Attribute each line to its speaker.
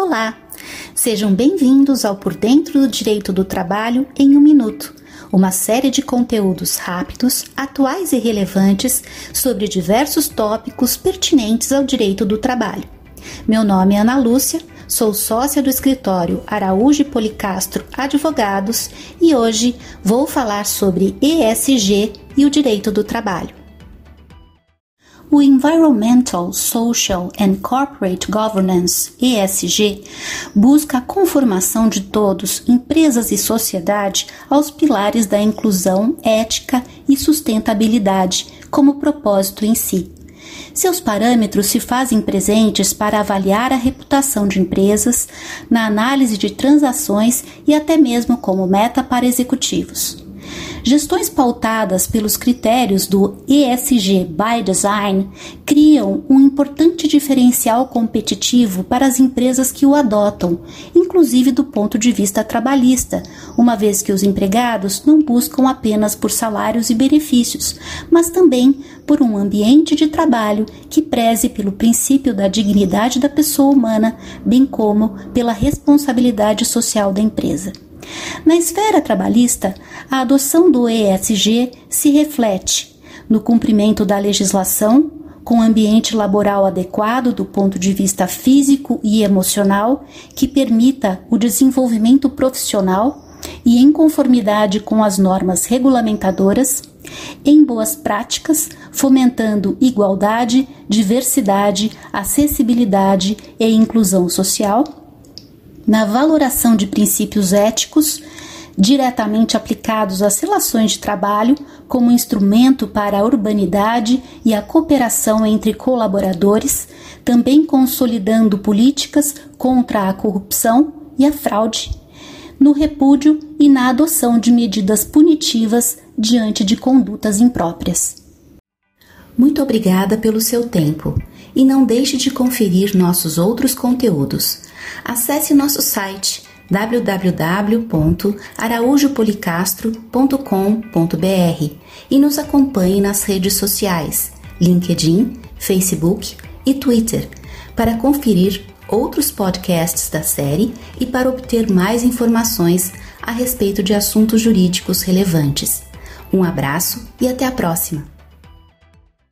Speaker 1: Olá! Sejam bem-vindos ao Por Dentro do Direito do Trabalho em um Minuto, uma série de conteúdos rápidos, atuais e relevantes sobre diversos tópicos pertinentes ao direito do trabalho. Meu nome é Ana Lúcia, sou sócia do escritório Araújo Policastro Advogados e hoje vou falar sobre ESG e o direito do trabalho. O Environmental, Social and Corporate Governance, ESG, busca a conformação de todos, empresas e sociedade, aos pilares da inclusão, ética e sustentabilidade como propósito em si. Seus parâmetros se fazem presentes para avaliar a reputação de empresas, na análise de transações e até mesmo como meta para executivos. Gestões pautadas pelos critérios do ESG by Design criam um importante diferencial competitivo para as empresas que o adotam, inclusive do ponto de vista trabalhista, uma vez que os empregados não buscam apenas por salários e benefícios, mas também por um ambiente de trabalho que preze pelo princípio da dignidade da pessoa humana, bem como pela responsabilidade social da empresa. Na esfera trabalhista, a adoção do ESG se reflete no cumprimento da legislação, com ambiente laboral adequado do ponto de vista físico e emocional, que permita o desenvolvimento profissional e em conformidade com as normas regulamentadoras, em boas práticas, fomentando igualdade, diversidade, acessibilidade e inclusão social na valoração de princípios éticos diretamente aplicados às relações de trabalho como instrumento para a urbanidade e a cooperação entre colaboradores, também consolidando políticas contra a corrupção e a fraude, no repúdio e na adoção de medidas punitivas diante de condutas impróprias. Muito obrigada pelo seu tempo e não deixe de conferir nossos outros conteúdos. Acesse nosso site www.araújopolicastro.com.br e nos acompanhe nas redes sociais LinkedIn, Facebook e Twitter para conferir outros podcasts da série e para obter mais informações a respeito de assuntos jurídicos relevantes. Um abraço e até a próxima!